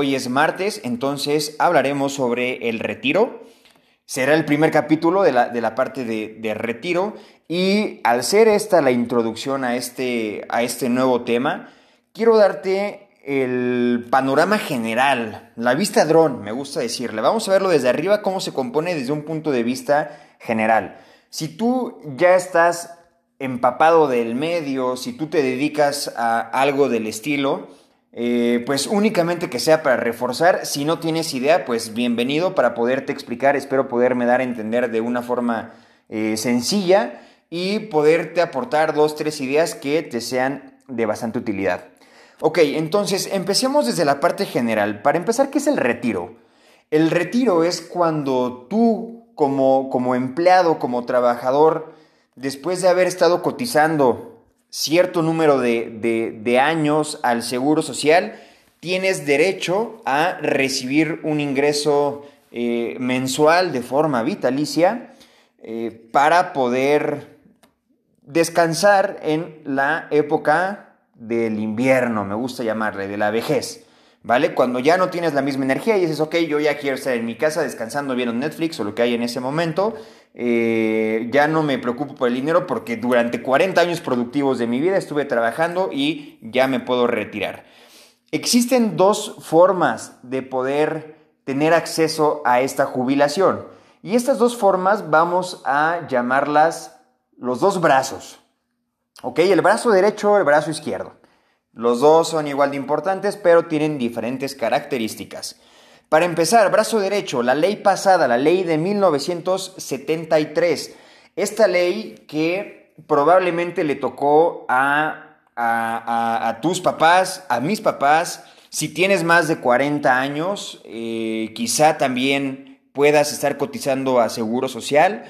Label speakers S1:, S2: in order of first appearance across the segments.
S1: Hoy es martes, entonces hablaremos sobre el retiro. Será el primer capítulo de la, parte de, retiro y al ser esta la introducción a este, a este nuevo tema, quiero darte el panorama general, la vista dron, me gusta decirle. Vamos a verlo desde arriba, cómo se compone desde un punto de vista general. Si tú ya estás empapado del medio, si tú te dedicas a algo del estilo, eh, pues únicamente que sea para reforzar. Si no tienes idea, pues bienvenido para poderte explicar. Espero poderme dar a entender de una forma eh, sencilla y poderte aportar dos, tres ideas que te sean de bastante utilidad. Ok, entonces empecemos desde la parte general. Para empezar, ¿qué es el retiro? El retiro es cuando tú como, como empleado, como trabajador, después de haber estado cotizando cierto número de, años al Seguro Social, tienes derecho a recibir un ingreso eh, mensual de forma vitalicia eh, para poder descansar en la época del invierno, me gusta llamarle, de la vejez. ¿Vale? Cuando ya no tienes la misma energía y dices, ok, yo ya quiero estar en mi casa descansando viendo Netflix o lo que hay en ese momento, eh, ya no me preocupo por el dinero porque durante 40 años productivos de mi vida estuve trabajando y ya me puedo retirar. Existen dos formas de poder tener acceso a esta jubilación y estas dos formas vamos a llamarlas los dos brazos. ¿Ok? El brazo derecho, el brazo izquierdo. Los dos son igual de importantes, pero tienen diferentes características. Para empezar, brazo derecho, la ley pasada, la ley de 1973. Esta ley que probablemente le tocó a, a, tus papás, a mis papás. Si tienes más de 40 años, eh, quizá también puedas estar cotizando a Seguro Social.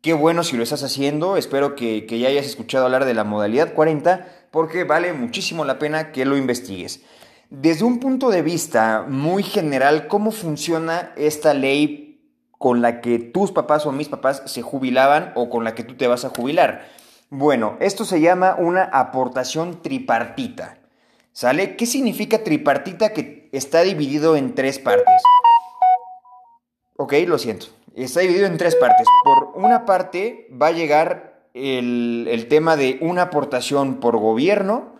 S1: Qué bueno si lo estás haciendo. Espero que, que ya hayas escuchado hablar de la modalidad 40 porque vale muchísimo la pena que lo investigues. Desde un punto de vista muy general, ¿cómo funciona esta ley con la que tus papás o mis papás se jubilaban o con la que tú te vas a jubilar? Bueno, esto se llama una aportación tripartita. ¿Sale? ¿Qué significa tripartita que está dividido en tres partes? Ok, lo siento. Está dividido en tres partes. Por una parte va a llegar el, el tema de una aportación por gobierno,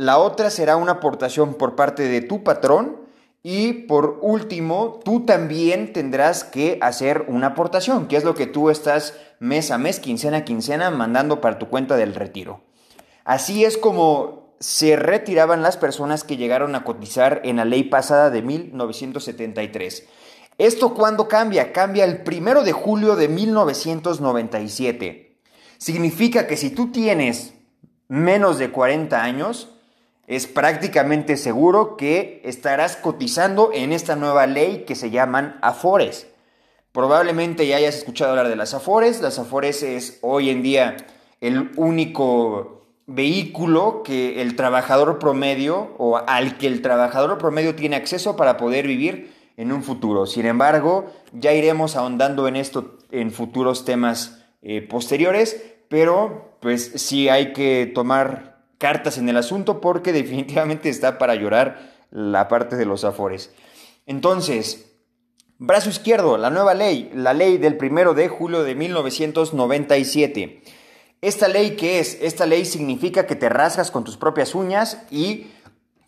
S1: la otra será una aportación por parte de tu patrón. Y por último, tú también tendrás que hacer una aportación, que es lo que tú estás mes a mes, quincena a quincena, mandando para tu cuenta del retiro. Así es como se retiraban las personas que llegaron a cotizar en la ley pasada de 1973. ¿Esto cuándo cambia? Cambia el primero de julio de 1997. Significa que si tú tienes menos de 40 años, es prácticamente seguro que estarás cotizando en esta nueva ley que se llaman Afores. Probablemente ya hayas escuchado hablar de las Afores. Las Afores es hoy en día el único vehículo que el trabajador promedio o al que el trabajador promedio tiene acceso para poder vivir en un futuro. Sin embargo, ya iremos ahondando en esto en futuros temas eh, posteriores, pero pues sí hay que tomar cartas en el asunto porque definitivamente está para llorar la parte de los afores. Entonces, brazo izquierdo, la nueva ley, la ley del primero de julio de 1997. ¿Esta ley qué es? Esta ley significa que te rasgas con tus propias uñas y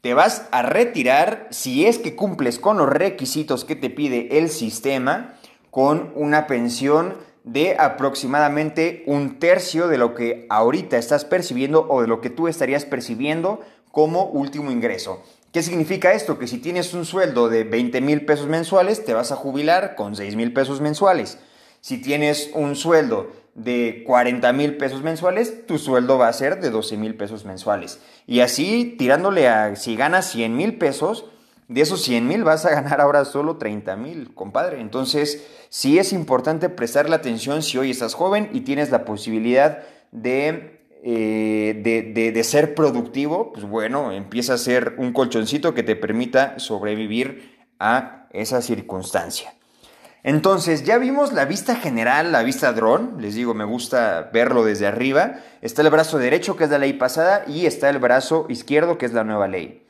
S1: te vas a retirar si es que cumples con los requisitos que te pide el sistema con una pensión de aproximadamente un tercio de lo que ahorita estás percibiendo o de lo que tú estarías percibiendo como último ingreso. ¿Qué significa esto? Que si tienes un sueldo de 20 mil pesos mensuales, te vas a jubilar con 6 mil pesos mensuales. Si tienes un sueldo de 40 mil pesos mensuales, tu sueldo va a ser de 12 mil pesos mensuales. Y así, tirándole a, si ganas 100 mil pesos, de esos 100 mil vas a ganar ahora solo 30 mil, compadre. Entonces, sí es importante prestarle atención si hoy estás joven y tienes la posibilidad de, eh, de, de, ser productivo, pues bueno, empieza a ser un colchoncito que te permita sobrevivir a esa circunstancia. Entonces, ya vimos la vista general, la vista dron, les digo, me gusta verlo desde arriba. Está el brazo derecho, que es la ley pasada, y está el brazo izquierdo, que es la nueva ley.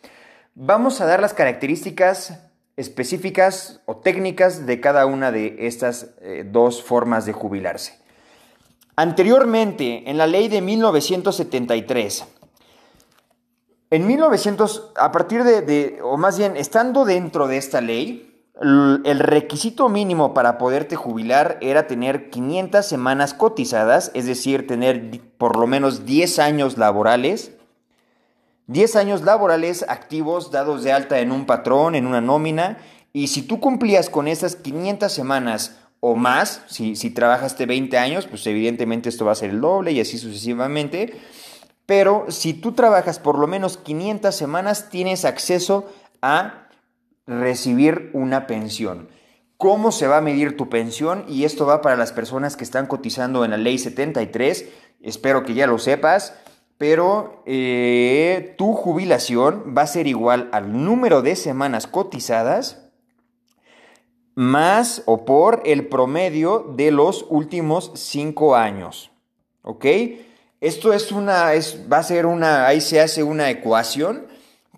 S1: Vamos a dar las características específicas o técnicas de cada una de estas eh, dos formas de jubilarse. Anteriormente, en la ley de 1973, en 1900, a partir de, o más bien, estando dentro de esta ley, el requisito mínimo para poderte jubilar era tener 500 semanas cotizadas, es decir, tener por lo menos 10 años laborales, 10 años laborales activos dados de alta en un patrón, en una nómina, y si tú cumplías con esas 500 semanas o más, si, si trabajaste 20 años, pues evidentemente esto va a ser el doble y así sucesivamente, pero si tú trabajas por lo menos 500 semanas, tienes acceso a recibir una pensión. ¿Cómo se va a medir tu pensión? Y esto va para las personas que están cotizando en la ley 73. Espero que ya lo sepas. Pero eh, tu jubilación va a ser igual al número de semanas cotizadas más o por el promedio de los últimos cinco años. ¿Ok? Esto es una, es, va a ser una, ahí se hace una ecuación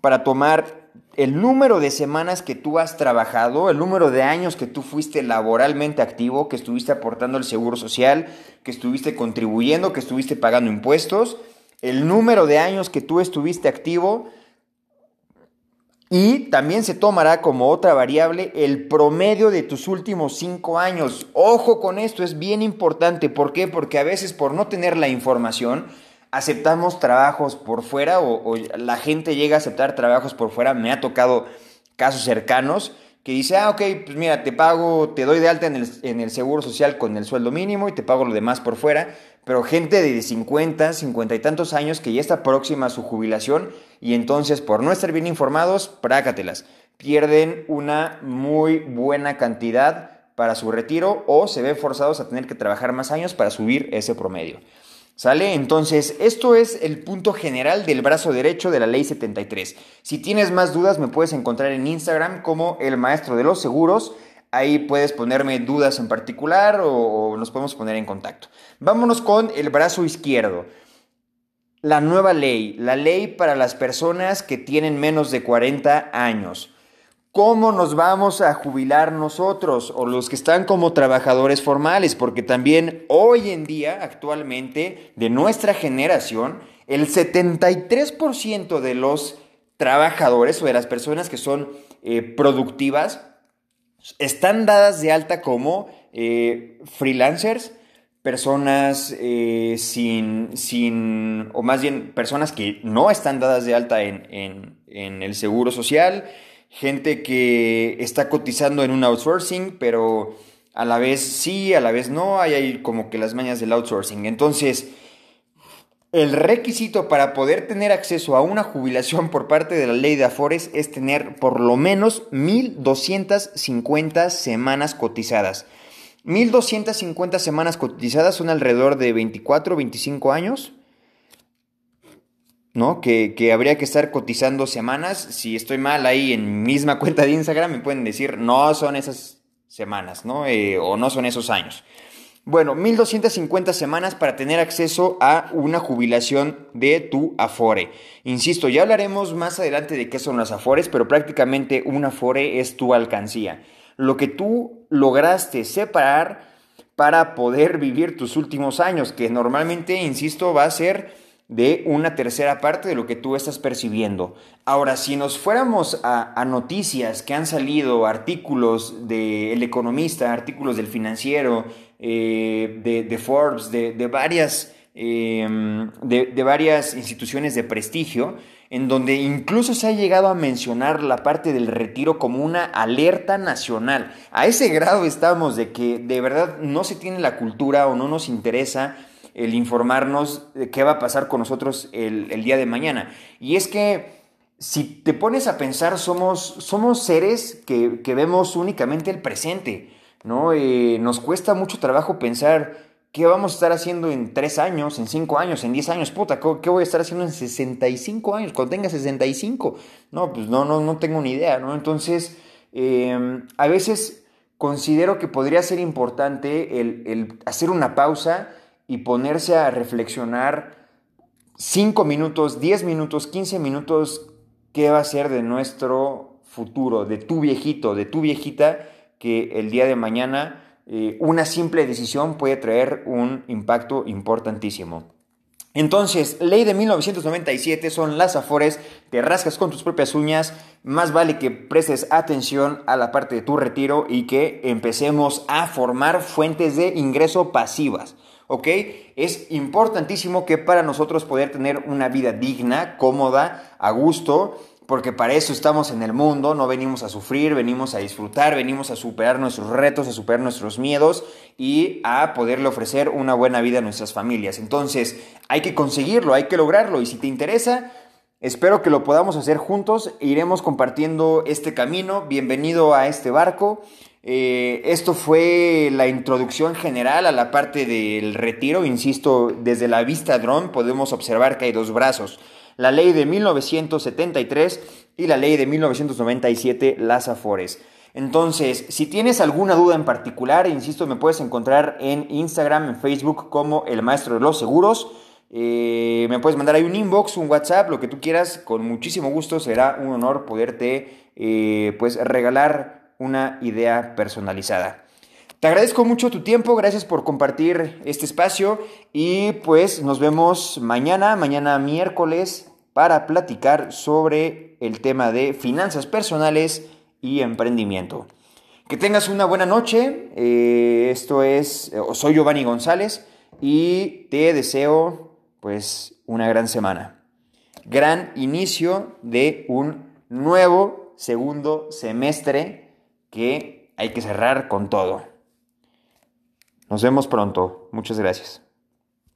S1: para tomar el número de semanas que tú has trabajado, el número de años que tú fuiste laboralmente activo, que estuviste aportando el seguro social, que estuviste contribuyendo, que estuviste pagando impuestos, el número de años que tú estuviste activo, y también se tomará como otra variable el promedio de tus últimos cinco años. Ojo con esto, es bien importante. ¿Por qué? Porque a veces por no tener la información aceptamos trabajos por fuera o, la gente llega a aceptar trabajos por fuera. Me ha tocado casos cercanos que dice, ah, ok, pues mira, te pago, te doy de alta en el, en el seguro social con el sueldo mínimo y te pago lo demás por fuera pero gente de 50, 50 y tantos años que ya está próxima a su jubilación y entonces por no estar bien informados, prácatelas. Pierden una muy buena cantidad para su retiro o se ven forzados a tener que trabajar más años para subir ese promedio. ¿Sale? Entonces, esto es el punto general del brazo derecho de la ley 73. Si tienes más dudas, me puedes encontrar en Instagram como el maestro de los seguros. Ahí puedes ponerme dudas en particular o, nos podemos poner en contacto. Vámonos con el brazo izquierdo. La nueva ley, la ley para las personas que tienen menos de 40 años. ¿Cómo nos vamos a jubilar nosotros o los que están como trabajadores formales? Porque también hoy en día, actualmente, de nuestra generación, el 73% de los trabajadores o de las personas que son eh, productivas están dadas de alta como eh, freelancers, personas eh, sin, sin, o más bien personas que no están dadas de alta en, el seguro social, gente que está cotizando en un outsourcing, pero a la vez sí, a la vez no, hay ahí como que las mañas del outsourcing. Entonces, el requisito para poder tener acceso a una jubilación por parte de la ley de Afores es tener por lo menos 1.250 semanas cotizadas. 1.250 semanas cotizadas son alrededor de 24, 25 años. ¿No? Que, habría que estar cotizando semanas. Si estoy mal ahí en misma cuenta de Instagram, me pueden decir, no son esas semanas, ¿no? Eh, o no son esos años. Bueno, 1250 semanas para tener acceso a una jubilación de tu Afore. Insisto, ya hablaremos más adelante de qué son las Afores, pero prácticamente un Afore es tu alcancía. Lo que tú lograste separar para poder vivir tus últimos años, que normalmente, insisto, va a ser de una tercera parte de lo que tú estás percibiendo. Ahora, si nos fuéramos a, noticias que han salido, artículos del Economista, artículos del Financiero, eh, de, Forbes, de, varias, em, de, varias instituciones de prestigio, en donde incluso se ha llegado a mencionar la parte del retiro como una alerta nacional. A ese grado estamos de que de verdad no se tiene la cultura o no nos interesa el informarnos de qué va a pasar con nosotros el, día de mañana. Y es que si te pones a pensar, somos, somos seres que, que vemos únicamente el presente. ¿no? Eh, nos cuesta mucho trabajo pensar qué vamos a estar haciendo en 3 años, en 5 años, en 10 años, puta, ¿qué voy a estar haciendo en 65 años, cuando tenga 65? No, pues no, no, no tengo ni idea, ¿no? Entonces, em, a veces considero que podría ser importante el, el hacer una pausa y ponerse a reflexionar 5 minutos, 10 minutos, 15 minutos, qué va a ser de nuestro futuro de tu viejito, de tu viejita, que el día de mañana eh, una simple decisión puede traer un impacto importantísimo. Entonces, ley de 1997 son las afores, te rascas con tus propias uñas, más vale que prestes atención a la parte de tu retiro y que empecemos a formar fuentes de ingreso pasivas. ¿Ok? Es importantísimo que para nosotros poder tener una vida digna, cómoda, a gusto, porque para eso estamos en el mundo, no venimos a sufrir, venimos a disfrutar, venimos a superar nuestros retos, a superar nuestros miedos y a poderle ofrecer una buena vida a nuestras familias. Entonces, hay que conseguirlo, hay que lograrlo y si te interesa, espero que lo podamos hacer juntos, iremos compartiendo este camino, bienvenido a este barco. Eh, esto fue la introducción general a la parte del retiro, insisto, desde la vista dron podemos observar que hay dos brazos la ley de 1973 y la ley de 1997, las Afores. Entonces, si tienes alguna duda en particular, insisto, me puedes encontrar en Instagram, en Facebook como el maestro de los seguros. Eh, me puedes mandar ahí un inbox, un WhatsApp, lo que tú quieras. Con muchísimo gusto será un honor poderte eh, pues regalar una idea personalizada. Te agradezco mucho tu tiempo, gracias por compartir este espacio y pues nos vemos mañana, mañana miércoles, para platicar sobre el tema de finanzas personales y emprendimiento. Que tengas una buena noche, eh, esto es, soy Giovanni González y te deseo pues una gran semana. Gran inicio de un nuevo segundo semestre que hay que cerrar con todo. Nos vemos pronto. Muchas gracias.